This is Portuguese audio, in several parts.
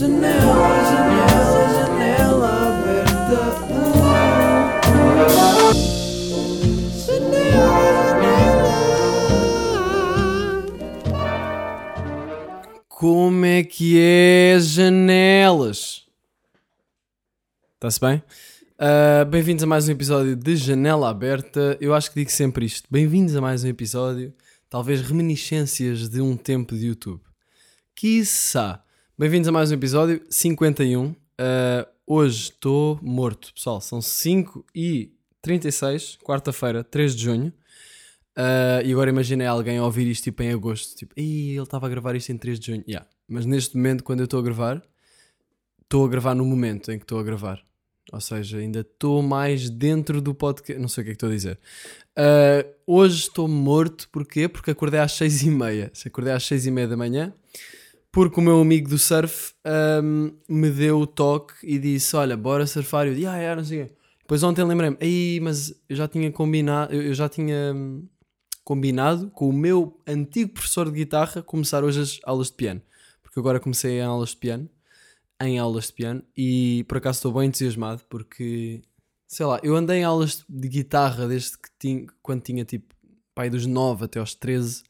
Janela, janela, janela aberta. Como é que é janelas? Está-se bem? Ah, Bem-vindos a mais um episódio de Janela Aberta. Eu acho que digo sempre isto. Bem-vindos a mais um episódio, talvez reminiscências de um tempo de YouTube. Quiçá. Bem-vindos a mais um episódio 51. Ah, hoje estou morto, pessoal. São 5 e 36, quarta-feira, 3 de junho. Uh, e agora imaginei alguém ouvir isto tipo em agosto, tipo, Ih, ele estava a gravar isto em 3 de junho. Yeah. Mas neste momento, quando eu estou a gravar, estou a gravar no momento em que estou a gravar. Ou seja, ainda estou mais dentro do podcast. Não sei o que é que estou a dizer. Uh, hoje estou morto, porquê? Porque acordei às 6 e meia. Acordei às 6 e meia da manhã, porque o meu amigo do surf um, me deu o toque e disse: Olha, bora surfar. E eu disse: Ah, é, não sei o quê. Depois ontem lembrei-me: Aí, mas eu já tinha combinado, eu já tinha. hum, combinado com o meu antigo professor de guitarra começar hoje as aulas de piano. Porque agora comecei em aulas de piano, em aulas de piano, e por acaso estou bem entusiasmado porque, sei lá, eu andei em aulas de guitarra desde que tinha, quando tinha tipo, pai dos 9 até aos 13,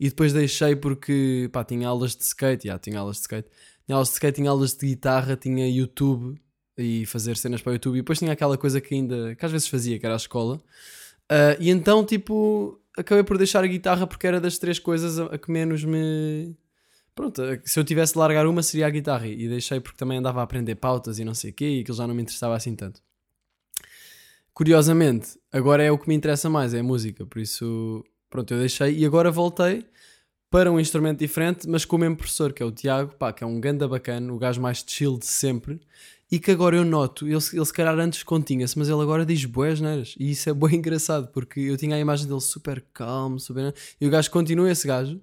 e depois deixei porque, pá, tinha aulas de skate, já, tinha aulas de skate, tinha aulas de skate, tinha aulas de guitarra, tinha YouTube, e fazer cenas para o YouTube, e depois tinha aquela coisa que ainda, que às vezes fazia, que era a escola, ah, e então, tipo, acabei por deixar a guitarra porque era das três coisas a, a que menos me. Pronto, se eu tivesse de largar uma seria a guitarra e deixei porque também andava a aprender pautas e não sei o quê e aquilo já não me interessava assim tanto. Curiosamente, agora é o que me interessa mais, é a música, por isso, pronto, eu deixei e agora voltei para um instrumento diferente, mas com o mesmo professor, que é o Tiago, pá, que é um ganda bacana, o gajo mais chill de sempre, e que agora eu noto, ele, ele se calhar antes continha-se, mas ele agora diz boas neiras, e isso é bem engraçado, porque eu tinha a imagem dele super calmo, super... e o gajo continua esse gajo,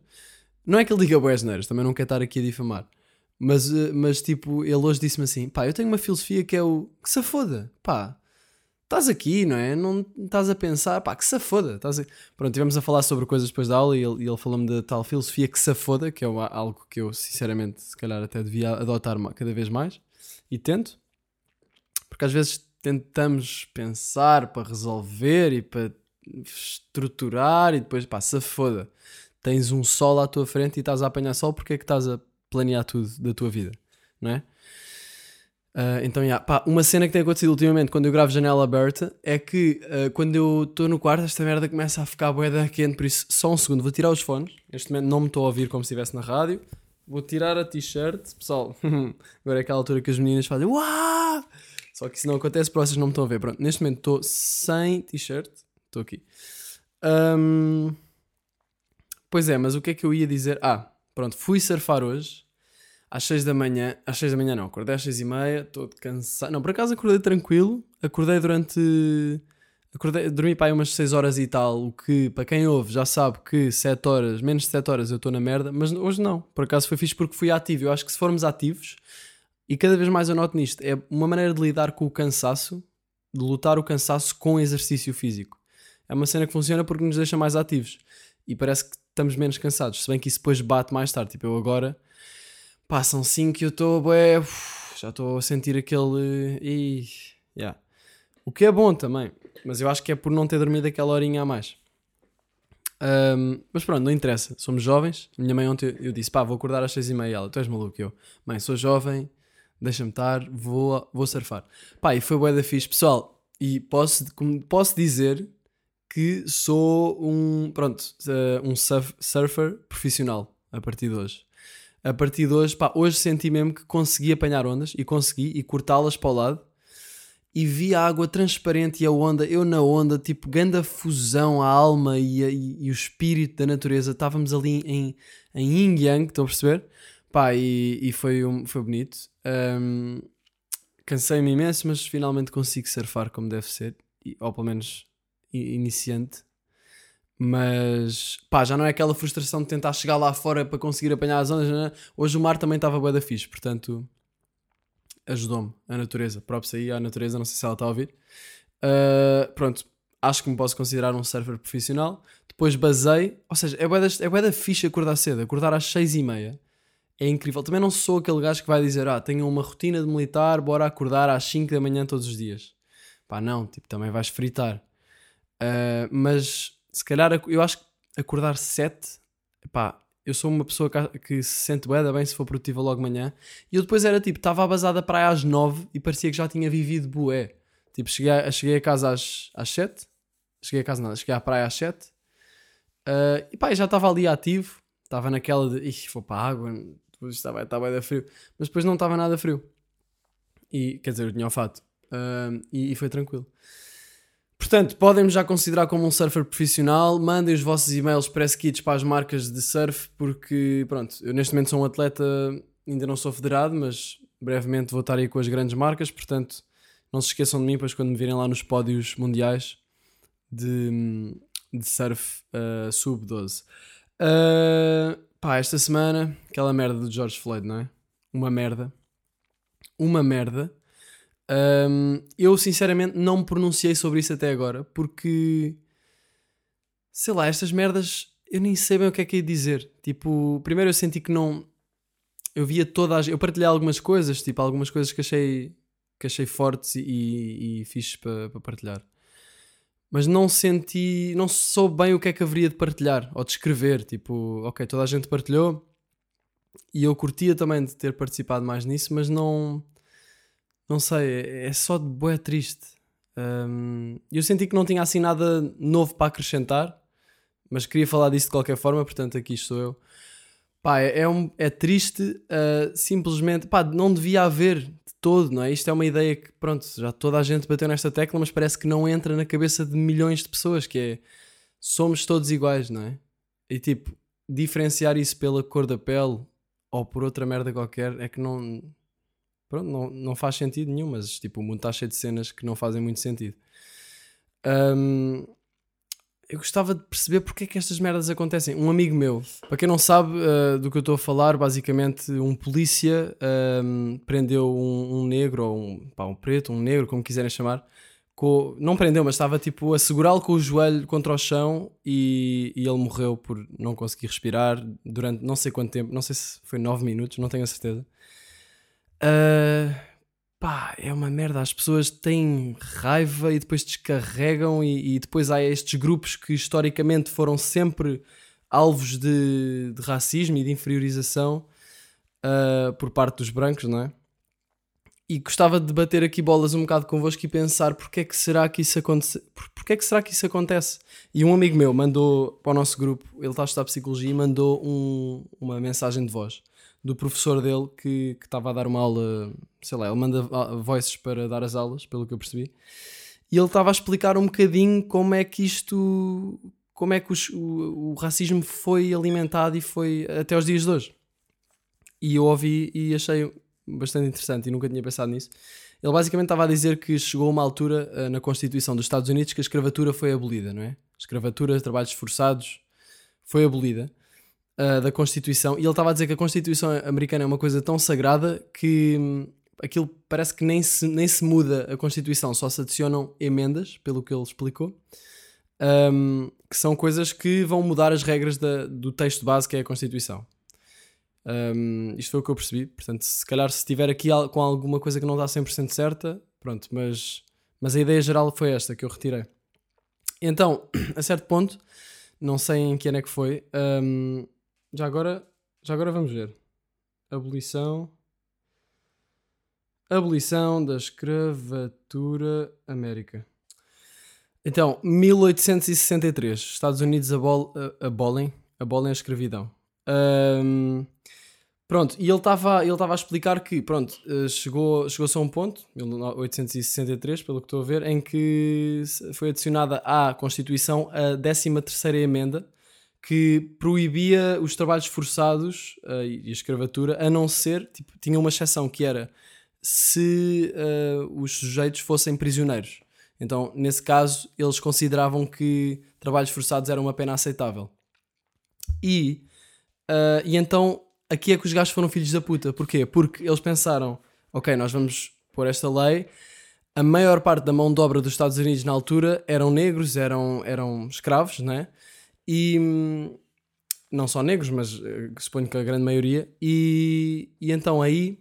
não é que ele diga boas neiras, também não quero estar aqui a difamar, mas, eh, mas tipo, ele hoje disse-me assim, pá, eu tenho uma filosofia que é o, que se foda, pá, estás aqui, não é? Não estás a pensar, pá, que se foda. Estás. Pronto, estivemos a falar sobre coisas depois da aula e ele, ele falou-me da tal filosofia que se foda, que é uma- algo que eu, sinceramente, se calhar até devia adotar cada vez mais. E tento. Porque às vezes tentamos pensar para resolver e para estruturar e depois, pá, se foda. Tens um sol à tua frente e estás a apanhar sol, porque é que estás a planear tudo da tua vida, não é? Ah, então, yeah, pá, uma cena que tem acontecido ultimamente quando eu gravo janela aberta é que ah, quando eu estou no quarto, esta merda começa a ficar boeda quente, por isso, só um segundo, vou tirar os fones. Neste momento não me estou a ouvir como se estivesse na rádio. Vou tirar a t-shirt, pessoal. Agora é aquela altura que as meninas fazem Uau! Só que isso não acontece porque vocês não me estão a ver. Pronto, neste momento estou sem t-shirt, estou aqui. Ahm, Pois é, mas o que é que eu ia dizer? Ah, pronto, fui surfar hoje às 6 da manhã. Às 6 da manhã não, acordei às 6 e meia, estou cansado. Não, por acaso acordei tranquilo. Acordei durante. Acordei, dormi para aí umas 6 horas e tal. O que, para quem ouve, já sabe que 7 horas, menos de 7 horas eu estou na merda. Mas hoje não, por acaso foi fixe porque fui ativo. Eu acho que se formos ativos, e cada vez mais eu noto nisto, é uma maneira de lidar com o cansaço, de lutar o cansaço com exercício físico. É uma cena que funciona porque nos deixa mais ativos e parece que estamos menos cansados. Se bem que isso depois bate mais tarde. Tipo, eu agora passam 5 e eu estou, já estou a sentir aquele. Ih, yeah. O que é bom também, mas eu acho que é por não ter dormido aquela horinha a mais. Ahm, mas pronto, não interessa. Somos jovens. Minha mãe ontem eu disse: pá, vou acordar às 6 e meia. Ela, tu és maluco? Eu, mãe, sou jovem, deixa-me estar, vou, vou surfar. Pá, e foi bué da fixe. Pessoal, e posso, posso dizer que sou um, pronto, eh, um surf- surfer profissional a partir de hoje. A partir de hoje, pá, hoje senti mesmo que consegui apanhar ondas e consegui e cortá-las para o lado e vi a água transparente e a onda, eu na onda, tipo, grande fusão, a alma e, a- e- e o espírito da natureza. Estávamos ali em, em yin yang, estão a perceber? Pá, e, e foi, um, foi bonito. Ahm, Cansei-me imenso, mas finalmente consigo surfar como deve ser, ou pelo menos iniciante. Mas pá, já não é aquela frustração de tentar chegar lá fora para conseguir apanhar as ondas. é? Hoje o mar também estava bué da fixe, portanto ajudou-me a natureza. Próprio aí à natureza, não sei se ela está a ouvir. Uh, pronto, acho que me posso considerar um surfer profissional. Depois basei, ou seja, é bué da, é da fixe acordar cedo, acordar às seis e meia. é incrível. Também não sou aquele gajo que vai dizer, ah, tenho uma rotina de militar, bora acordar às 5 da manhã todos os dias. Pá, não, tipo, também vais fritar. Uh, mas se calhar eu acho que acordar 7, pá, eu sou uma pessoa que, se sente bem, bem se for produtiva logo manhã. E eu depois era tipo, estava a basada para aí às 9 e parecia que já tinha vivido bué. Tipo, cheguei a, cheguei a casa às, às 7, cheguei a casa nada, cheguei à praia às 7 uh, e pá, já estava ali ativo, estava naquela de, ih, vou para a água, depois estava, estava da frio, mas depois não estava nada frio. E, quer dizer, eu tinha o fato. Uh, e, e, foi tranquilo. Portanto, podem-me já considerar como um surfer profissional. Mandem os vossos e-mails press kits para as marcas de surf, porque, pronto, eu neste momento sou um atleta, ainda não sou federado, mas brevemente vou estar aí com as grandes marcas. Portanto, não se esqueçam de mim, pois quando me virem lá nos pódios mundiais de, de surf uh, sub-12. Uh, Pá, esta semana, aquela merda do George Floyd, não é? Uma merda. Uma merda. Um, eu sinceramente não me pronunciei sobre isso até agora porque sei lá, estas merdas eu nem sei bem o que é que ia dizer. Tipo, primeiro eu senti que não. Eu via todas. Eu partilhei algumas coisas, tipo, algumas coisas que achei, que achei fortes e, e, para pa partilhar mas não senti, não soube bem o que é que haveria de partilhar ou de escrever. Tipo, ok, toda a gente partilhou e eu curtia também de ter participado mais nisso, mas não, não sei, é, é só de boé triste. Um, eu senti que não tinha assim nada novo para acrescentar, mas queria falar disso de qualquer forma, portanto aqui estou eu. Pá, é, é, um, é triste, uh, simplesmente, pá, não devia haver todo, não é? Isto é uma ideia que, pronto, já toda a gente bateu nesta tecla, mas parece que não entra na cabeça de milhões de pessoas, que é somos todos iguais, não é? E tipo, diferenciar isso pela cor da pele ou por outra merda qualquer é que não. Pronto, não, não faz sentido nenhum, mas tipo, o mundo está cheio de cenas que não fazem muito sentido. Um, eu gostava de perceber porque é que estas merdas acontecem. Um amigo meu, para quem não sabe uh, do que eu estou a falar, basicamente um polícia um, prendeu um, um, negro, ou um, pá, um preto, um negro, como quiserem chamar. Com, não prendeu, mas estava tipo a segurá-lo com o joelho contra o chão e, e, ele morreu por não conseguir respirar durante não sei quanto tempo, não sei se foi 9 minutos, não tenho a certeza. Uh, pá, é uma merda. As pessoas têm raiva e depois descarregam, e, e depois há estes grupos que historicamente foram sempre alvos de, de racismo e de inferiorização uh, por parte dos brancos, não é? E gostava de bater aqui bolas um bocado convosco e pensar porque é que será que isso acontece? Porque é que será que isso acontece? E um amigo meu mandou para o nosso grupo, ele está a estudar psicologia e mandou um, uma mensagem de voz do professor dele que, estava a dar uma aula, sei lá, ele manda voices para dar as aulas, pelo que eu percebi, e ele estava a explicar um bocadinho como é que isto, como é que os, o, o racismo foi alimentado e foi até aos dias de hoje. E eu ouvi e achei bastante interessante e nunca tinha pensado nisso. Ele basicamente estava a dizer que chegou uma altura uh, na Constituição dos Estados Unidos que a escravatura foi abolida, não é? Escravatura, trabalhos forçados, foi abolida uh, da Constituição. E ele estava a dizer que a Constituição americana é uma coisa tão sagrada que hum, aquilo parece que nem se, nem se muda a Constituição, só se adicionam emendas, pelo que ele explicou. Um, que são coisas que vão mudar as regras da, do texto base que é a Constituição. Um, isto foi o que eu percebi. Portanto, se calhar se estiver aqui com alguma coisa que não está 100% certa, pronto, mas, mas a ideia geral foi esta que eu retirei. Então, a certo ponto, não sei em que ano é que foi, um, já agora, já agora vamos ver. Abolição. Abolição da escravatura América. Então, 1863. Estados Unidos abol, abolem, abolem a escravidão. Um, pronto, e ele estava ele a explicar que, pronto, eh, chegou, chegou-se a um ponto, 1863, pelo que estou a ver, em que foi adicionada à Constituição a 13 terceira emenda, que proibia os trabalhos forçados uh, e a escravatura, a não ser, tipo, tinha uma exceção que era se uh, os sujeitos fossem prisioneiros. Então, nesse caso, eles consideravam que trabalhos forçados eram uma pena aceitável. E, uh, e então, aqui é que os gajos foram filhos da puta. Porquê? Porque eles pensaram, ok, nós vamos pôr esta lei, a maior parte da mão de obra dos Estados Unidos na altura eram negros, eram, eram escravos, né? E, não só negros, mas eh, suponho que a grande maioria, e, e então aí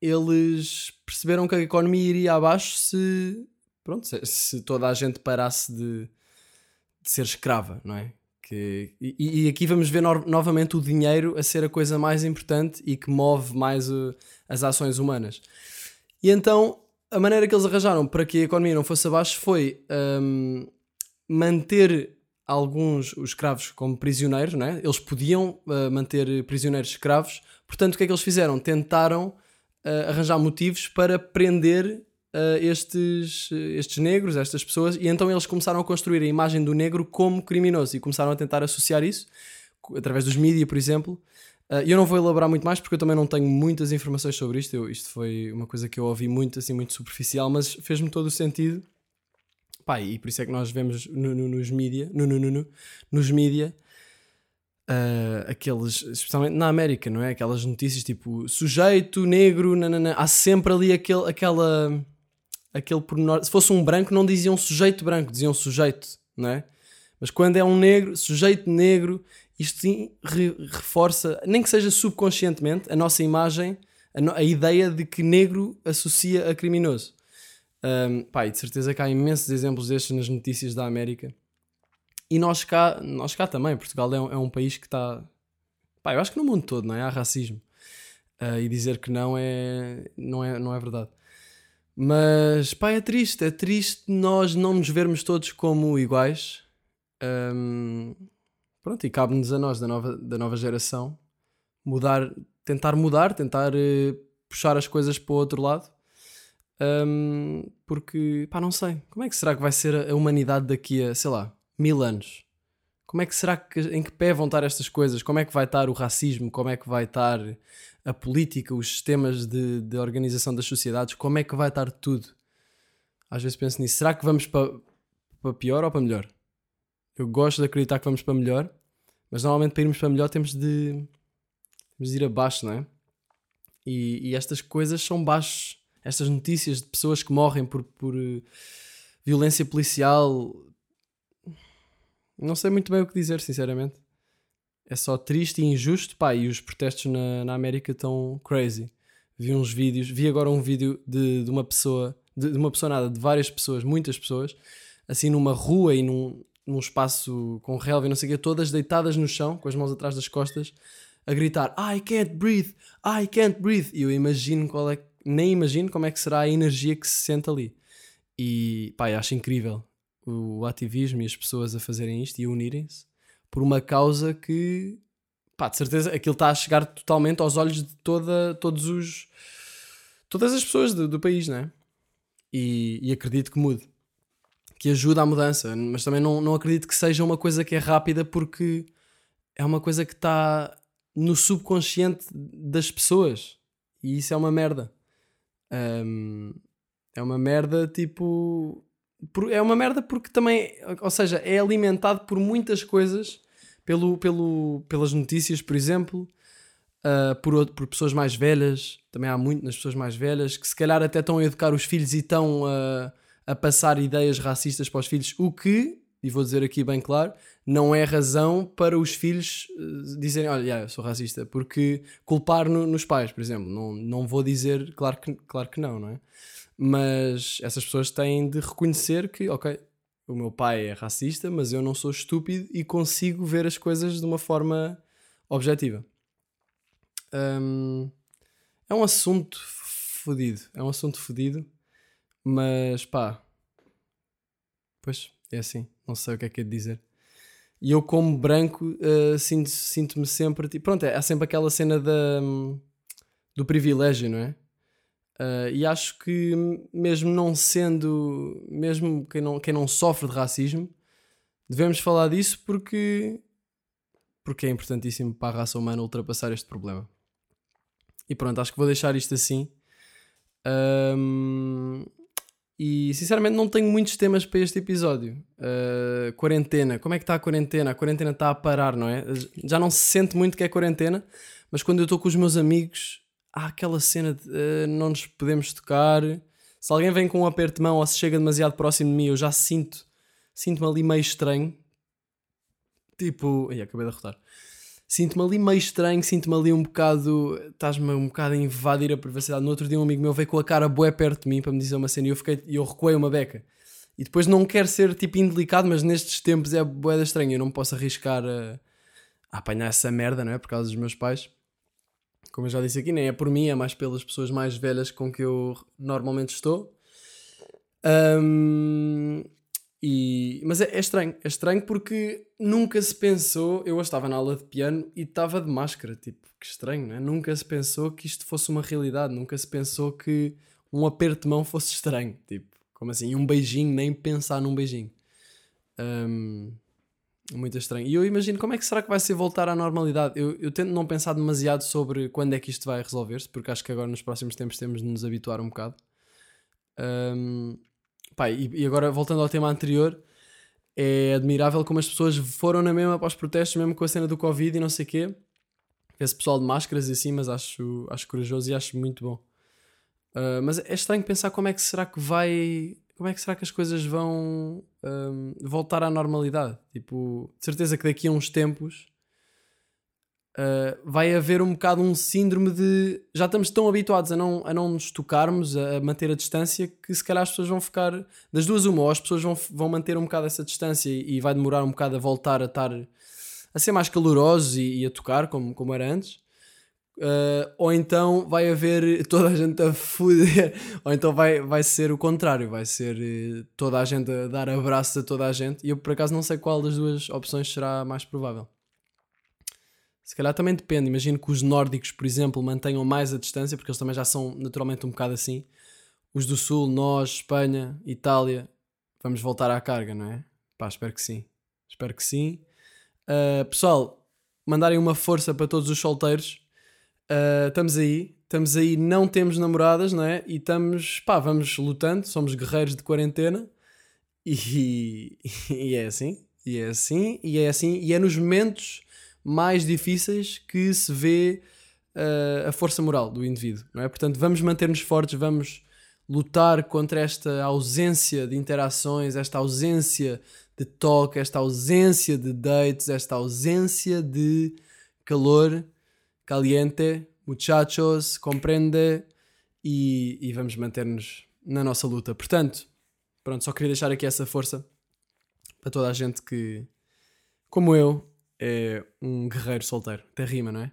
eles perceberam que a economia iria abaixo se, pronto, se, se toda a gente parasse de, de ser escrava, não é? Que, e, e aqui vamos ver no- novamente o dinheiro a ser a coisa mais importante e que move mais uh, as ações humanas. E então a maneira que eles arranjaram para que a economia não fosse abaixo foi hum, manter alguns os escravos como prisioneiros, não é? Eles podiam uh, manter prisioneiros escravos, portanto, o que é que eles fizeram? Tentaram uh, arranjar motivos para prender uh, estes, estes negros, estas pessoas, e então eles começaram a construir a imagem do negro como criminoso e começaram a tentar associar isso através dos mídias, por exemplo. Eu não vou elaborar muito mais porque eu também não tenho muitas informações sobre isto. Eu- isto foi uma coisa que eu ouvi muito, assim, muito superficial, mas fez-me todo o sentido. Pá, e por isso é que nós vemos no- no- nos mídia, no, no, no, no- nos mídia, ah, aqueles, especialmente na América, não é? Aquelas notícias tipo sujeito, negro, nanana. há sempre ali aquele, aquela, aquele pormenor. Se fosse um branco, não diziam sujeito branco, diziam sujeito, não é? Mas quando é um negro, sujeito negro, isto sim re- reforça, nem que seja subconscientemente, a nossa imagem, a, no- a ideia de que negro associa a criminoso. Um, pá, e de certeza que há imensos exemplos destes nas notícias da América. E nós cá, nós cá também, Portugal é um, é um país que está. Pá, eu acho que no mundo todo, não é? Há racismo. Ah, e dizer que não é, não é, não é verdade. Mas, pá, é triste. É triste nós não nos vermos todos como iguais. Ahm, pronto, e cabe-nos a nós, da nova, da nova geração, mudar, tentar mudar, tentar eh, puxar as coisas para o outro lado. Ahm, porque, pá, não sei. Como é que será que vai ser a humanidade daqui a, sei lá, mil anos? Como é que será que, em que pé vão estar estas coisas? Como é que vai estar o racismo? Como é que vai estar a política, os sistemas de, de organização das sociedades? Como é que vai estar tudo? Às vezes penso nisso. Será que vamos para, para pior ou para melhor? Eu gosto de acreditar que vamos para melhor, mas normalmente para irmos para melhor temos de, temos de ir abaixo, não é? E, e estas coisas são baixos. Estas notícias de pessoas que morrem por, por eh, violência policial. Não sei muito bem o que dizer, sinceramente. É só triste e injusto. Pá, e os protestos na, na América estão crazy. Vi uns vídeos, vi agora um vídeo de, de uma pessoa, de, de uma pessoa nada, de várias pessoas, muitas pessoas, assim numa rua e num, num espaço com relva e não sei o quê, todas deitadas no chão, com as mãos atrás das costas, a gritar I can't breathe, I can't breathe. E eu imagino qual é, nem imagino como é que será a energia que se sente ali. E pá, acho incrível o ativismo e as pessoas a fazerem isto e a unirem-se por uma causa que, pá, de certeza aquilo está a chegar totalmente aos olhos de toda, todos os, todas as pessoas do, do país, não é? E, e acredito que mude, que ajuda à mudança, mas também não, não acredito que seja uma coisa que é rápida porque é uma coisa que está no subconsciente das pessoas e isso é uma merda. Ahm, é uma merda tipo. É uma merda porque também, ou seja, é alimentado por muitas coisas, pelo, pelo, pelas notícias, por exemplo, ah, por, por pessoas mais velhas, também há muito nas pessoas mais velhas, que se calhar até estão a educar os filhos e estão a, a passar ideias racistas para os filhos, o que, e vou dizer aqui bem claro, não é razão para os filhos eh, dizerem, olha, yeah, eu sou racista, porque culpar no- nos pais, por exemplo, não, não vou dizer, claro que, claro que não, não é? Mas essas pessoas têm de reconhecer que, ok, o meu pai é racista, mas eu não sou estúpido e consigo ver as coisas de uma forma objetiva. Hum, é um assunto fodido, é um assunto fodido, mas pá, pois é assim, não sei o que é que é de dizer. E eu, como branco, sinto- sinto-me sempre. Tipo, pronto, é, há sempre aquela cena da, do privilégio, não é? Eh, e acho que, mesmo não sendo. Mesmo quem não, quem não sofre de racismo, devemos falar disso porque. Porque é importantíssimo para a raça humana ultrapassar este problema. E pronto, acho que vou deixar isto assim. Ahm, e sinceramente não tenho muitos temas para este episódio. Uh, quarentena, como é que está a quarentena? A quarentena está a parar, não é? Já não se sente muito que é quarentena, mas quando eu estou com os meus amigos, há aquela cena de uh, não nos podemos tocar. Se alguém vem com um aperto de mão ou se chega demasiado próximo de mim, eu já sinto, sinto-me ali meio estranho. Tipo, ai, acabei de arrotar. Sinto-me ali meio estranho, sinto-me ali um bocado. Estás-me um bocado a invadir a privacidade. No outro dia, um amigo meu veio com a cara bué perto de mim para me dizer uma cena e eu, fiquei, eu recuei uma beca. E depois não quero ser tipo indelicado, mas nestes tempos é bué estranho. Eu não posso arriscar a, a apanhar essa merda, não é? Por causa dos meus pais. Como eu já disse aqui, nem é por mim, é mais pelas pessoas mais velhas com que eu normalmente estou. Ahm, e, mas é, é estranho, é estranho porque nunca se pensou. Eu estava na aula de piano e estava de máscara, tipo, que estranho, não é? Nunca se pensou que isto fosse uma realidade, nunca se pensou que um aperto de mão fosse estranho, tipo, como assim? Um beijinho, nem pensar num beijinho. Ahm, muito estranho. E eu imagino como é que será que vai ser voltar à normalidade. Eu, eu tento não pensar demasiado sobre quando é que isto vai resolver-se, porque acho que agora nos próximos tempos temos de nos habituar um bocado. Ahm, pá, e, e agora voltando ao tema anterior, é admirável como as pessoas foram na mesma para os protestos, mesmo com a cena do Covid e não sei o quê. Esse pessoal de máscaras e assim, mas acho, acho corajoso e acho muito bom. Ah, mas é estranho pensar como é que será que vai. Como é que será que as coisas vão ahm, voltar à normalidade? Tipo, de certeza que daqui a uns tempos ah, vai haver um bocado um síndrome de. Já estamos tão habituados a não, a não nos tocarmos, a, manter a distância, que se calhar as pessoas vão ficar. Das duas, uma, ou as pessoas vão, vão manter um bocado essa distância e, e vai demorar um bocado a voltar a estar. a ser mais calorosos e, e a tocar, como, como era antes. Uh, ou então vai haver toda a gente a foder, ou então vai, vai ser o contrário, vai ser eh, toda a gente a dar abraços a toda a gente. E eu por acaso não sei qual das duas opções será mais provável. Se calhar também depende. Imagino que os nórdicos, por exemplo, mantenham mais a distância, porque eles também já são naturalmente um bocado assim. Os do Sul, nós, Espanha, Itália, vamos voltar à carga, não é? Pá, espero que sim. Espero que sim. Uh, pessoal, mandarem uma força para todos os solteiros. Uh, estamos aí, estamos aí, não temos namoradas, não é? E estamos, pá, vamos lutando, somos guerreiros de quarentena e, e é assim, e é assim, e é assim, e é nos momentos mais difíceis que se vê uh, a força moral do indivíduo, não é? Portanto, vamos manter-nos fortes, vamos lutar contra esta ausência de interações, esta ausência de toque, esta ausência de dates, esta ausência de calor caliente, muchachos, compreende e, e vamos manter-nos na nossa luta. Portanto, pronto, só queria deixar aqui essa força para toda a gente que, como eu, é um guerreiro solteiro. Até rima, não é?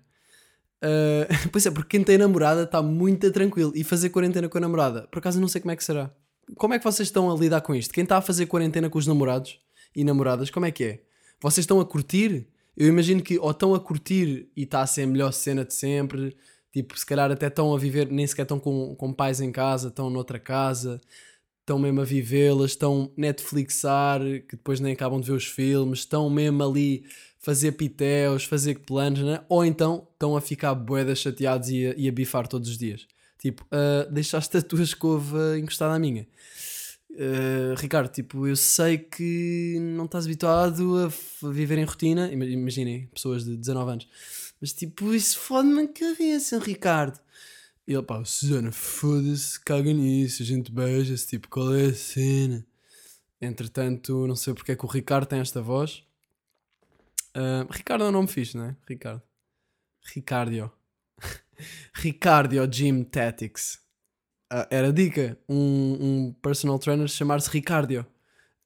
Uh, pois é, porque quem tem namorada está muito tranquilo. E fazer quarentena com a namorada, por acaso não sei como é que será. Como é que vocês estão a lidar com isto? Quem está a fazer quarentena com os namorados e namoradas, como é que é? Vocês estão a curtir? Eu imagino que ou estão a curtir e está a ser a melhor cena de sempre, tipo, se calhar até estão a viver, nem sequer estão com, com pais em casa, estão noutra casa, estão mesmo a vivê-las, estão Netflixar, que depois nem acabam de ver os filmes, estão mesmo ali fazer pitéus, fazer planos, né? ou então estão a ficar boedas chateados e a, e a bifar todos os dias. Tipo, uh, deixaste a tua escova encostada à minha. Uh, Ricardo, tipo, eu sei que não estás habituado a, viver em rotina. Ima- Imaginem, pessoas de 19 anos. Mas tipo, isso fode-me a cabeça, Ricardo. E ele, pá, Susana, foda-se, caga nisso, a gente beija-se, tipo, qual é a cena? Entretanto, não sei porque é que o Ricardo tem esta voz. Ah, Ricardo é um nome fixe, não é? Ricardo. Ricardio. Ricardio Gym Tactics. Ah, era dica. Um, um personal trainer chamar-se Ricardio.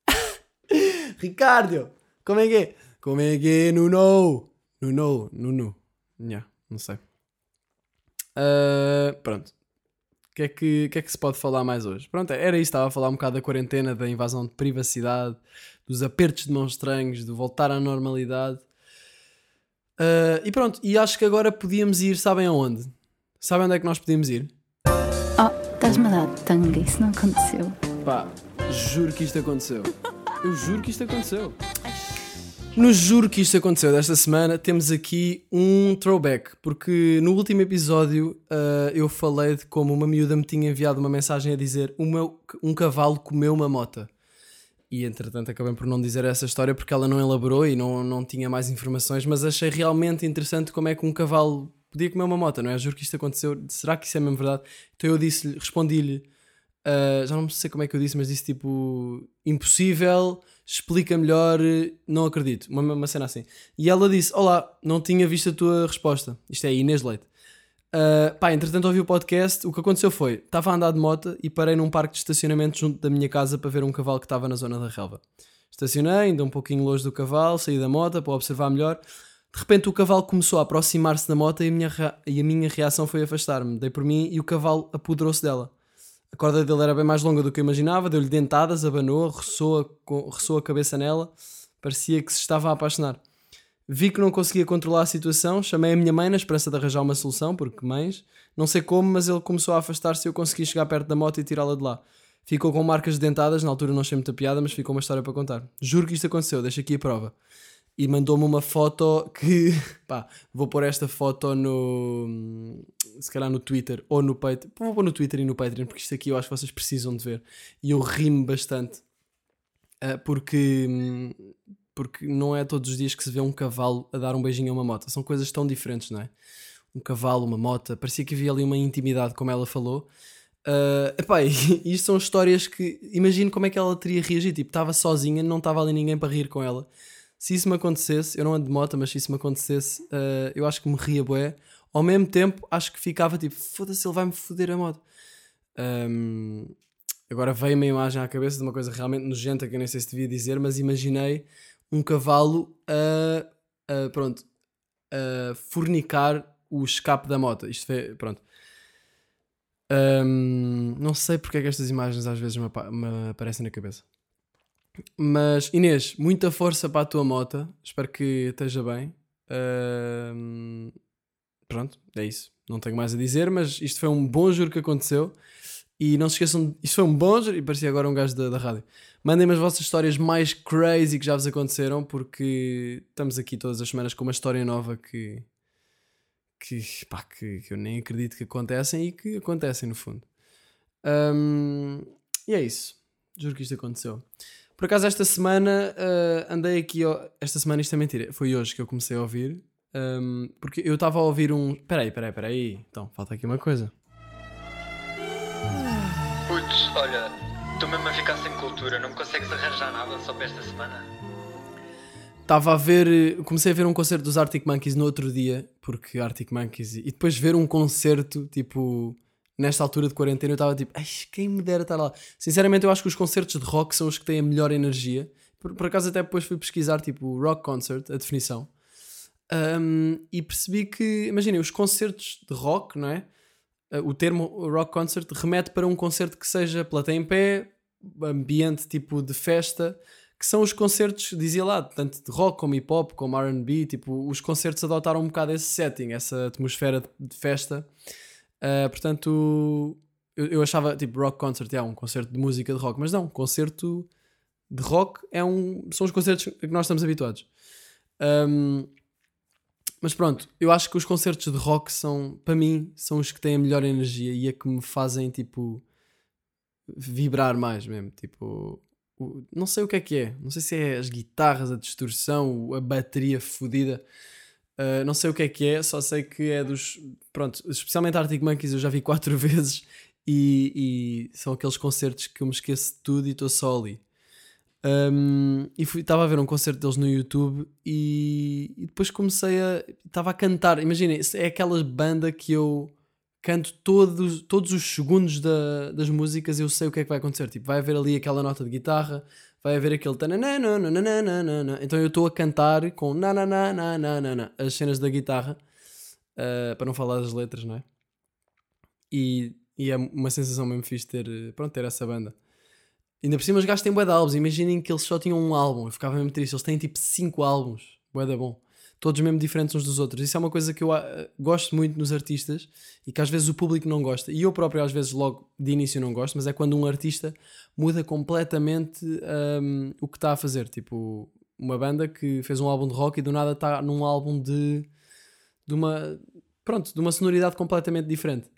Ricardio! Como é que é? Como é que é, Nuno? Nuno, Nuno. Yeah, não sei. Ah, pronto. O que, é que, que é que se pode falar mais hoje? Pronto, era isso. Estava a falar um bocado da quarentena, da invasão de privacidade, dos apertos de mãos estranhos, do voltar à normalidade. Ah, e pronto, e acho que agora podíamos ir, sabem aonde? Sabem onde é que nós podíamos ir? Oh, estás-me a dar tanga, isso não aconteceu. Pá, juro que isto aconteceu. Eu juro que isto aconteceu. No juro que isto aconteceu desta semana, temos aqui um throwback, porque no último episódio ah, eu falei de como uma miúda me tinha enviado uma mensagem a dizer "O meu- um cavalo comeu uma mota. E entretanto acabei por não dizer essa história porque ela não elaborou e não, não tinha mais informações, mas achei realmente interessante como é que um cavalo podia comer uma mota, não é? Juro que isto aconteceu. Será que isso é mesmo verdade? Então eu disse-lhe, respondi-lhe Uh, já não sei como é que eu disse, mas disse tipo impossível, explica melhor, não acredito. Uma, uma cena assim. E ela disse: Olá, não tinha visto a tua resposta. Isto é Inês Leite. Uh, pá, entretanto ouvi o podcast. O que aconteceu foi: estava a andar de moto e parei num parque de estacionamento junto da minha casa para ver um cavalo que estava na zona da relva. Estacionei, ainda um pouquinho longe do cavalo, saí da moto para observar melhor. De repente o cavalo começou a aproximar-se da moto e a minha, e a minha reação foi afastar-me. Dei por mim e o cavalo apoderou-se dela. A corda dele era bem mais longa do que eu imaginava, deu-lhe dentadas, abanou, roçou a, a cabeça nela, parecia que se estava a apaixonar. Vi que não conseguia controlar a situação, chamei a minha mãe na esperança de arranjar uma solução, porque mães, não sei como, mas ele começou a afastar-se e eu consegui chegar perto da moto e tirá-la de lá. Ficou com marcas de dentadas, na altura não achei muita piada, mas ficou uma história para contar. Juro que isto aconteceu, deixo aqui a prova. E mandou-me uma foto que, pá, vou pôr esta foto no, se calhar no Twitter ou no Patreon. Vou pôr no Twitter e no Patreon, porque isto aqui eu acho que vocês precisam de ver. E eu rimo bastante, ah, porque, porque não é todos os dias que se vê um cavalo a dar um beijinho a uma moto. São coisas tão diferentes, não é? Um cavalo, uma moto, parecia que havia ali uma intimidade, como ela falou. Uh, epá, isto são histórias que imagino como é que ela teria reagido. Tipo, estava sozinha, não estava ali ninguém para rir com ela. Se isso me acontecesse, eu não ando de moto, mas se isso me acontecesse, uh, eu acho que me ria bué. Ao mesmo tempo, acho que ficava tipo, foda-se, ele vai-me foder a moto. Um, agora veio-me a imagem à cabeça de uma coisa realmente nojenta que eu nem sei se devia dizer, mas imaginei um cavalo a, a, pronto, a fornicar o escape da moto. Isto foi, pronto. Um, não sei porque é que estas imagens às vezes me, me aparecem na cabeça. Mas Inês, muita força para a tua moto. Espero que esteja bem. Um, pronto, é isso. Não tenho mais a dizer, mas isto foi um bom juro que aconteceu. E não se esqueçam, isto foi um bom juro. E parecia agora um gajo da, da rádio. Mandem-me as vossas histórias mais crazy que já vos aconteceram, porque estamos aqui todas as semanas com uma história nova que, que, pá, que, que eu nem acredito que acontecem e que acontecem no fundo. Um, e é isso. Juro que isto aconteceu. Por acaso, esta semana ah, andei aqui. ó, esta semana, isto é mentira. Foi hoje que eu comecei a ouvir. um, porque eu estava a ouvir um. Peraí, peraí, peraí. Então, falta aqui uma coisa. Putz, olha, estou mesmo a ficar sem cultura, não me consegues arranjar nada só para esta semana? Estava a ver. Comecei a ver um concerto dos Arctic Monkeys no outro dia. Porque Arctic Monkeys. E depois ver um concerto, tipo. Nesta altura de quarentena, eu estava tipo, ai, quem me dera estar lá. Sinceramente, eu acho que os concertos de rock são os que têm a melhor energia. Por, por acaso, até depois fui pesquisar, tipo, rock concert, a definição. Um, e percebi que, imaginem, os concertos de rock, não é? Uh, O termo rock concert remete para um concerto que seja plateia em pé, ambiente tipo de festa, que são os concertos, dizia lá, tanto de rock como hip hop, como RB. Tipo, os concertos adotaram um bocado esse setting, essa atmosfera de festa. Uh, portanto, eu, eu achava tipo rock concert é um concerto de música de rock, mas não, concerto de rock é um, são os concertos a que nós estamos habituados. Um, mas pronto, eu acho que os concertos de rock são, para mim, são os que têm a melhor energia e a que me fazem tipo vibrar mais mesmo. Tipo, o- não sei o que é que é, não sei se é as guitarras, a distorção, a bateria fodida. Uh, não sei o que é que é, só sei que é dos. Pronto, especialmente Arctic Monkeys eu já vi quatro vezes e, e são aqueles concertos que eu me esqueço de tudo e estou só ali. Um, e estava a ver um concerto deles no YouTube e, e depois comecei a. Estava a cantar. Imaginem, é aquela banda que eu canto todos, todos os segundos da- das músicas eu sei o que é que vai acontecer. Tipo, vai haver ali aquela nota de guitarra, vai haver aquele. Então eu estou a cantar com nananana, as cenas da guitarra, ah, para não falar das letras, não é? E, e é uma sensação mesmo fixe ter, pronto, ter essa banda. Ainda por cima os gajos têm bué de álbuns. Imaginem que eles só tinham um álbum. Eu ficava mesmo triste. Eles têm tipo 5 álbuns. Bué da bom. Todos mesmo diferentes uns dos outros. Isso é uma coisa que eu ah, gosto muito nos artistas e que às vezes o público não gosta. E eu próprio às vezes logo de início não gosto, mas é quando um artista muda completamente hum, o que está a fazer. Tipo, uma banda que fez um álbum de rock e do nada está num álbum de, de uma... Pronto, de uma sonoridade completamente diferente.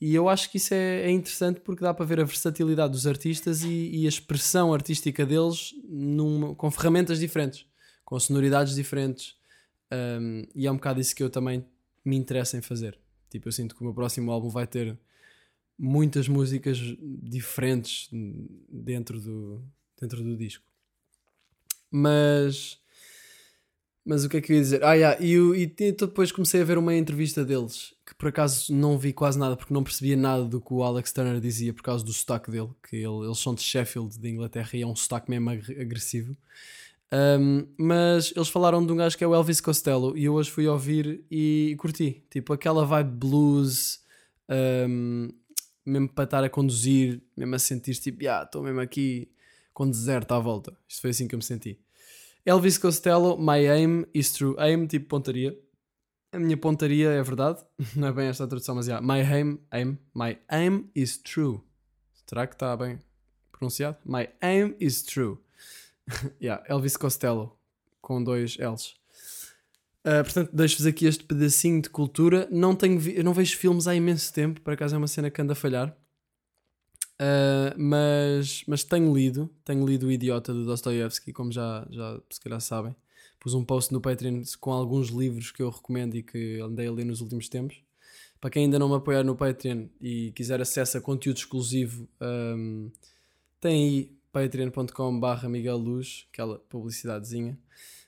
E eu acho que isso é, é interessante porque dá para ver a versatilidade dos artistas e, e a expressão artística deles numa- com ferramentas diferentes, com sonoridades diferentes. Um, e é um bocado isso que eu também me interessa em fazer. Tipo, eu sinto que o meu próximo álbum vai ter muitas músicas diferentes dentro do, dentro do disco. Mas. Mas o que é que eu ia dizer? Ah, yeah, e, eu- e te- depois comecei a ver uma entrevista deles, que por acaso não vi quase nada, porque não percebia nada do que o Alex Turner dizia por causa do sotaque dele, que ele- eles são de Sheffield, de Inglaterra, e é um sotaque mesmo ag- agressivo. Um, mas eles falaram de um gajo que é o Elvis Costello, e eu hoje fui ouvir e curti. Tipo, aquela vibe blues, um, mesmo para estar a conduzir, mesmo a sentir tipo, ah, estou mesmo aqui com deserto à volta. Isto foi assim que eu me senti. Elvis Costello, My Aim is True. Aim, tipo pontaria. A minha pontaria é verdade. Não é bem esta tradução, mas já. My aim, aim, my aim is true. Será que está bem pronunciado? My aim is true. yeah, Elvis Costello, com dois L's. Uh, portanto, deixo-vos aqui este pedacinho de cultura. Não tenho vi- não vejo filmes há imenso tempo, por acaso é uma cena que anda a falhar. Uh, mas, mas tenho lido, tenho lido O Idiota do Dostoevsky, como já, já se calhar sabem. Pus um post no Patreon com alguns livros que eu recomendo e que andei a ler nos últimos tempos. Para quem ainda não me apoiar no Patreon e quiser acesso a conteúdo exclusivo, um, tem aí patreon.com.br Miguel Luz, aquela publicidadezinha.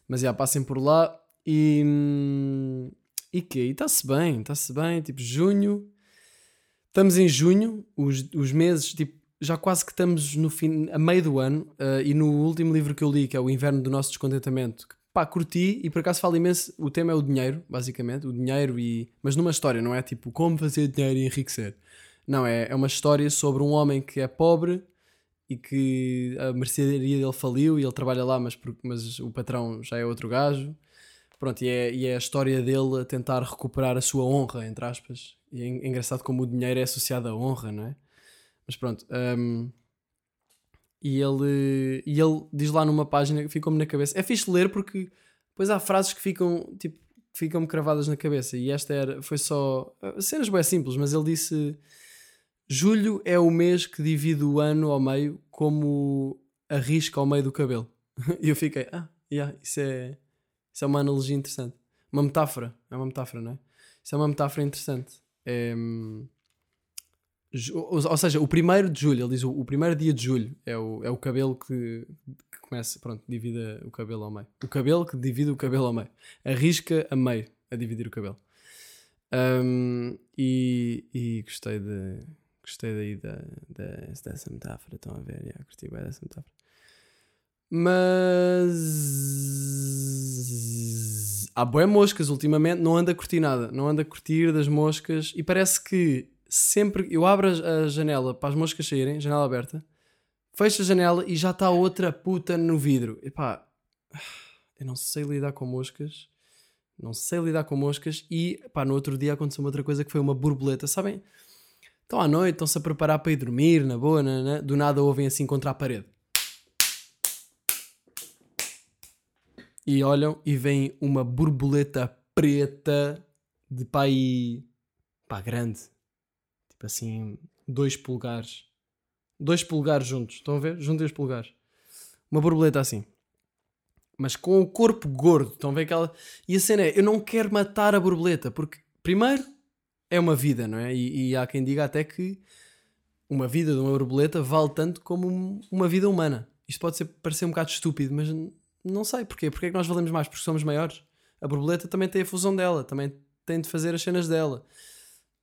Mas já passem por lá e. hum, E que? Está-se bem, está-se bem. Tipo, junho. Estamos em junho, os, os meses, tipo, já quase que estamos no fim, a meio do ano. eh, e no último livro que eu li, que é O Inverno do Nosso Descontentamento, que, pá, curti e por acaso falo imenso. O tema é o dinheiro, basicamente, o dinheiro, e mas numa história, não é tipo como fazer dinheiro e enriquecer. Não, é, é uma história sobre um homem que é pobre e que a mercearia dele faliu e ele trabalha lá, mas, mas o patrão já é outro gajo. Pronto, e é, e é a história dele a tentar recuperar a sua honra, entre aspas. E é en- engraçado como o dinheiro é associado à honra, não é? Mas pronto. hum, e, ele, e ele diz lá numa página ficou-me na cabeça. É fixe ler porque depois há frases que ficam tipo ficam-me cravadas na cabeça. E esta era, foi só. Cenas bem simples, mas ele disse: Julho é o mês que divide o ano ao meio como a risca ao meio do cabelo. E eu fiquei, ah, yeah, isso, é, isso é uma analogia interessante. Uma metáfora. É uma metáfora, não é? Isso é uma metáfora interessante. É, ou, seja, o primeiro de julho, ele diz o, o primeiro dia de julho é o, é o cabelo que, que começa, pronto, divide o cabelo ao meio. O cabelo que divide o cabelo ao meio. A risca a meio a dividir o cabelo. Hum, e, e gostei de gostei daí da, da- dessa metáfora. Estão a ver? Yeah, curti bem dessa metáfora. Mas há boé moscas ultimamente, não anda a curtir nada, não anda a curtir das moscas e parece que sempre eu abro a janela para as moscas saírem, janela aberta, fecho a janela e já está outra puta no vidro. Epá, eu não sei lidar com moscas, não sei lidar com moscas e pá, no outro dia aconteceu uma outra coisa que foi uma borboleta, sabem? Estão à noite, estão-se a preparar para ir dormir, na boa, na- na- do nada ouvem assim contra a parede. E olham e vem uma borboleta preta de pai. pá, grande. Tipo assim, dois polegares. Dois polegares juntos, estão a ver? Juntem os polegares. Uma borboleta assim. Mas com o corpo gordo, estão a ver aquela. E a cena é: eu não quero matar a borboleta, porque, primeiro, é uma vida, não é? E, e há quem diga até que uma vida de uma borboleta vale tanto como um- uma vida humana. Isto pode ser, parecer um bocado estúpido, mas não sei porquê. Porquê é que nós valemos mais? Porque somos maiores. A borboleta também tem a fusão dela, também tem de fazer as cenas dela.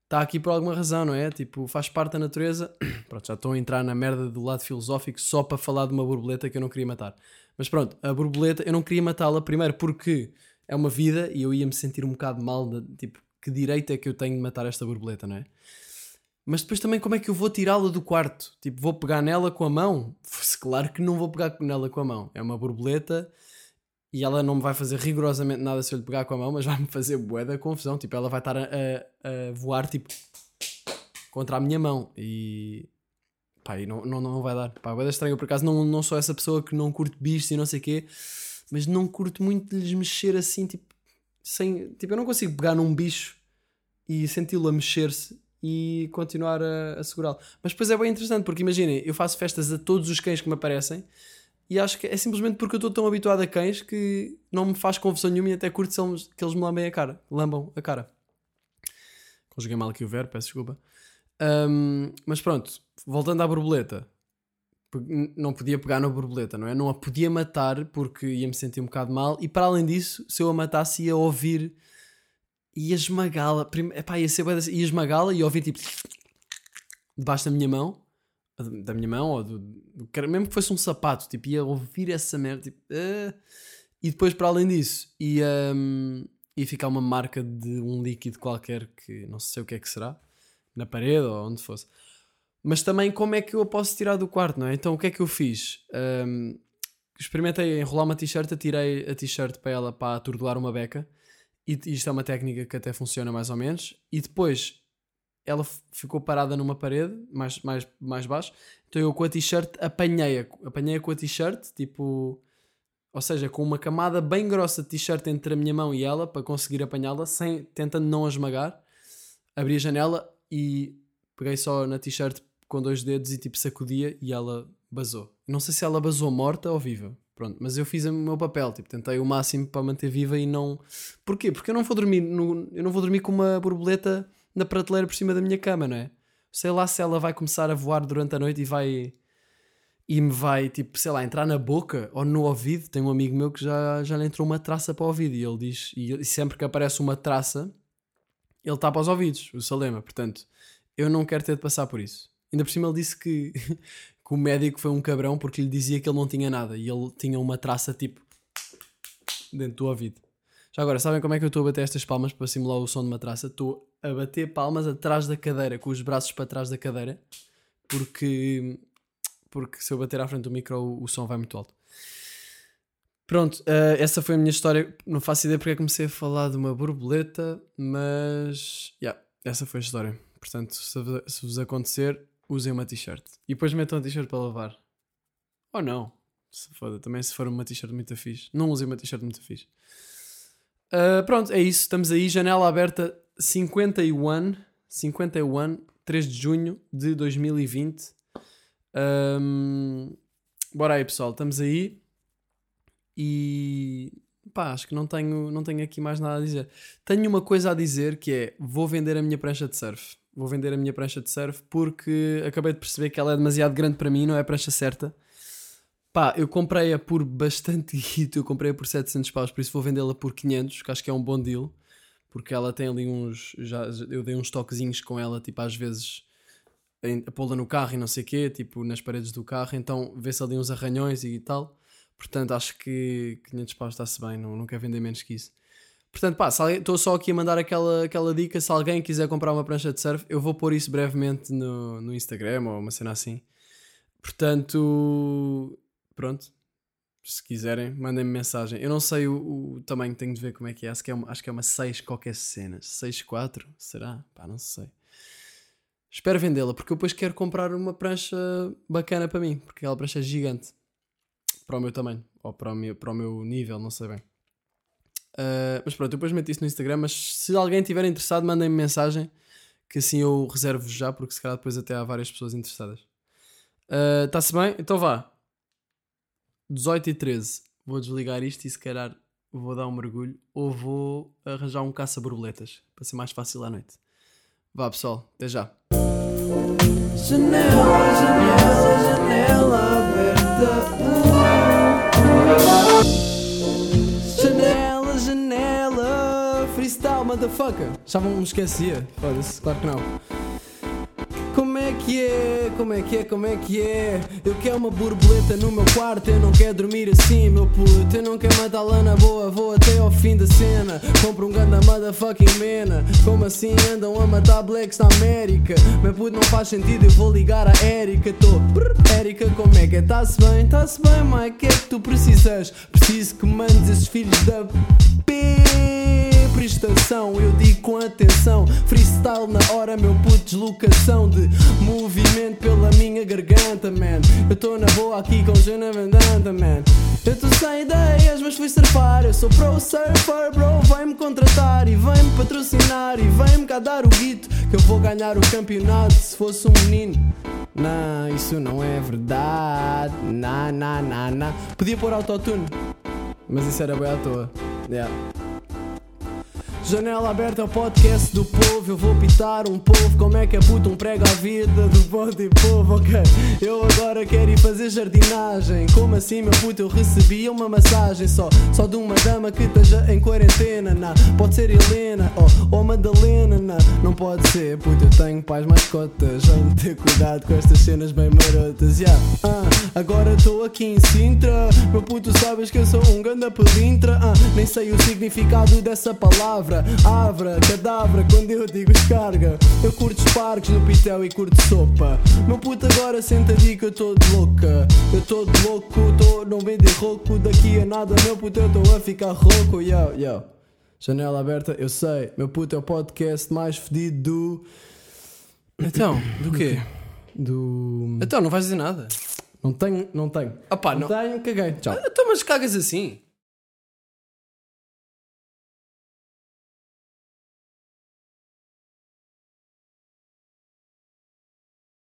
Está aqui por alguma razão, não é? Tipo, faz parte da natureza. Pronto, já estou a entrar na merda do lado filosófico só para falar de uma borboleta que eu não queria matar. Mas pronto, a borboleta eu não queria matá-la primeiro porque é uma vida e eu ia me sentir um bocado mal, de, tipo, que direito é que eu tenho de matar esta borboleta, não é? Mas depois também como é que eu vou tirá-la do quarto? Tipo, vou pegar nela com a mão? Claro que não vou pegar nela com a mão. É uma borboleta e ela não me vai fazer rigorosamente nada se eu lhe pegar com a mão, mas vai-me fazer bué da confusão. Tipo, ela vai estar a, a- a voar tipo contra a minha mão e pá, e não, não, não vai dar. Pá, bué da estranho. Eu, por acaso não, não sou essa pessoa que não curte bichos e não sei o quê, mas não curto muito de lhes mexer assim, tipo, sem. Tipo, eu não consigo pegar num bicho e senti-lo a mexer-se e continuar a, a segurá-lo. Mas depois é bem interessante, porque imaginem, eu faço festas a todos os cães que me aparecem e acho que é simplesmente porque eu estou tão habituado a cães que não me faz confusão nenhuma e até curto se eles, que eles me lambem a cara. Lambam a cara. Conjuguei mal aqui o verbo, peço desculpa. Ahm, mas pronto, voltando à borboleta. Não podia pegar na borboleta, não é? Não a podia matar porque ia me sentir um bocado mal. E para além disso, se eu a matasse, ia ouvir. ia esmagá-la. Prime- Epá, ia ser ia esmagá-la e ouvir tipo. debaixo da minha mão. Da minha mão, ou do, do mesmo que fosse um sapato, tipo, ia ouvir essa merda. Tipo, ah. E depois, para além disso, ia, hum, ia ficar uma marca de um líquido qualquer que não sei o que é que será, na parede ou onde fosse. Mas também, como é que eu a posso tirar do quarto, não é? Então, o que é que eu fiz? Hum, experimentei enrolar uma t-shirt, atirei a t-shirt para ela para atordoar uma beca. E isto é uma técnica que até funciona mais ou menos. E depois ela ficou parada numa parede, mais, mais, mais baixo. Então eu com a t-shirt apanhei-a. Apanhei-a com a t-shirt, tipo. Ou seja, com uma camada bem grossa de t-shirt entre a minha mão e ela para conseguir apanhá-la, sem, tentando não a esmagar. Abri a janela e peguei só na t-shirt com dois dedos e tipo sacudia e ela basou. Não sei se ela basou morta ou viva. Pronto, mas eu fiz o meu papel, tipo, tentei o máximo para manter viva e não. Porquê? Porque eu não vou dormir, no... eu não vou dormir com uma borboleta na prateleira por cima da minha cama, não é? Sei lá se ela vai começar a voar durante a noite e vai e me vai, tipo, sei lá, entrar na boca ou no ouvido. Tem um amigo meu que já, já lhe entrou uma traça para o ouvido e ele diz, e, sempre que aparece uma traça, ele tapa os ouvidos, o Salema. Portanto, eu não quero ter de passar por isso. Ainda por cima ele disse que, que o médico foi um cabrão porque lhe dizia que ele não tinha nada e ele tinha uma traça tipo dentro do ouvido. Já agora, sabem como é que eu estou a bater estas palmas para simular o som de uma traça? Estou a bater palmas atrás da cadeira, com os braços para trás da cadeira, porque, porque se eu bater à frente do micro o, o som vai muito alto. Pronto, eh, essa foi a minha história. Não faço ideia porque é comecei a falar de uma borboleta, mas yeah, essa foi a história. Portanto, se, se vos acontecer, usem uma t-shirt e depois metam a t-shirt para lavar. Ou não, se foda, também se for uma t-shirt muito fixe, não usem uma t-shirt muito fixe. Uh, pronto, é isso. Estamos aí. Janela aberta 51, 51, 3 de junho de 2020. Um, bora aí, pessoal. Estamos aí. E pá, acho que não tenho, não tenho aqui mais nada a dizer. Tenho uma coisa a dizer que é: vou vender a minha prancha de surf. Vou vender a minha prancha de surf porque acabei de perceber que ela é demasiado grande para mim, não é a prancha certa. Pá, eu comprei-a por bastante guito, eu comprei-a por 700 paus, por isso vou vendê-la por 500, que acho que é um bom deal, porque ela tem ali uns, já, eu dei uns toquezinhos com ela, tipo às vezes a pô-la no carro e não sei o quê, tipo nas paredes do carro, então vê-se ali uns arranhões e tal, portanto acho que 500 paus está-se bem, não, não quero vender menos que isso. Portanto, pá, estou só aqui a mandar aquela, aquela dica. Se alguém quiser comprar uma prancha de surf, eu vou pôr isso brevemente no, no Instagram ou uma cena assim. Portanto, pronto. Se quiserem, mandem-me mensagem. Eu não sei o, o tamanho, tenho de ver como é que é. Acho que é uma, acho que é uma 6 qualquer cena. 6.4? Será? Pá, não sei. Espero vendê-la, porque eu depois quero comprar uma prancha bacana para mim, porque aquela prancha é gigante para o meu tamanho, ou para o meu, para o meu nível, não sei bem. Uh, mas pronto, eu depois meto isso no Instagram. Mas se alguém estiver interessado, mandem-me mensagem que assim eu reservo já, porque se calhar depois até há várias pessoas interessadas. Está-se bem? Então vá. 18 e 13. Vou desligar isto e se calhar vou dar um mergulho ou vou arranjar um caça-borboletas para ser mais fácil à noite. Vá pessoal, até já. Janela, janela, motherfucker. Já me esquecia. Foda-se, claro que não. Como é que é? Como é que é? Como é que é? Eu quero uma borboleta no meu quarto, eu não quero dormir assim, meu puto. Eu não quero matá-la na boa, vou até ao fim da cena. Compro um ganda motherfucking mena. Como assim andam a matar blacks na América? Meu puto não faz sentido, eu vou ligar a Erika. Tô, Erika, como é que é? Tá-se bem? Tá-se bem, Mike? O que é que tu precisas? Preciso que mandes esses filhos da P eu digo com atenção. Freestyle na hora, meu puto, deslocação de movimento pela minha garganta, man. Eu tô na boa aqui com Jana Vendanta, man. Eu tô sem ideias, mas fui surfar. Eu sou pro surfer, bro. Vem-me contratar e vem-me patrocinar e vem-me cá dar o guito. Que eu vou ganhar o campeonato se fosse um menino. Não, isso não é verdade. Não, não, não, não. Podia pôr autotune, mas isso era bem à toa. Yeah. Janela aberta ao podcast do povo. Eu vou pitar um povo. Como é que é puto um prega a vida do ponto e povo? Ok, eu agora quero ir fazer jardinagem. Como assim, meu puto? Eu recebi uma massagem só, só de uma dama que esteja em quarentena. Nah. Pode ser Helena oh, ou Madalena. Nah. Não pode ser, puto. Eu tenho pais mascotas. Vamos ter cuidado com estas cenas bem marotas. Yeah. Ah, agora estou aqui em Sintra. Meu puto, sabes que eu sou um ganda pelintra. Ah, nem sei o significado dessa palavra. Avra, cadavra, quando eu digo descarga. Eu curto os parques no pitel e curto sopa. Meu puto, agora senta aí que eu tô de louca. Eu tô de louco, tô não vender rouco. Daqui a nada, meu puto, eu tô a ficar rouco. Yo, yo. Janela aberta, eu sei. Meu puto é o podcast mais fedido Então, do quê? do. do. Então, não vais dizer nada. Não tenho, não tenho. Ah pá, não não. tenho, caguei. Tchau. Então, mas cagas assim.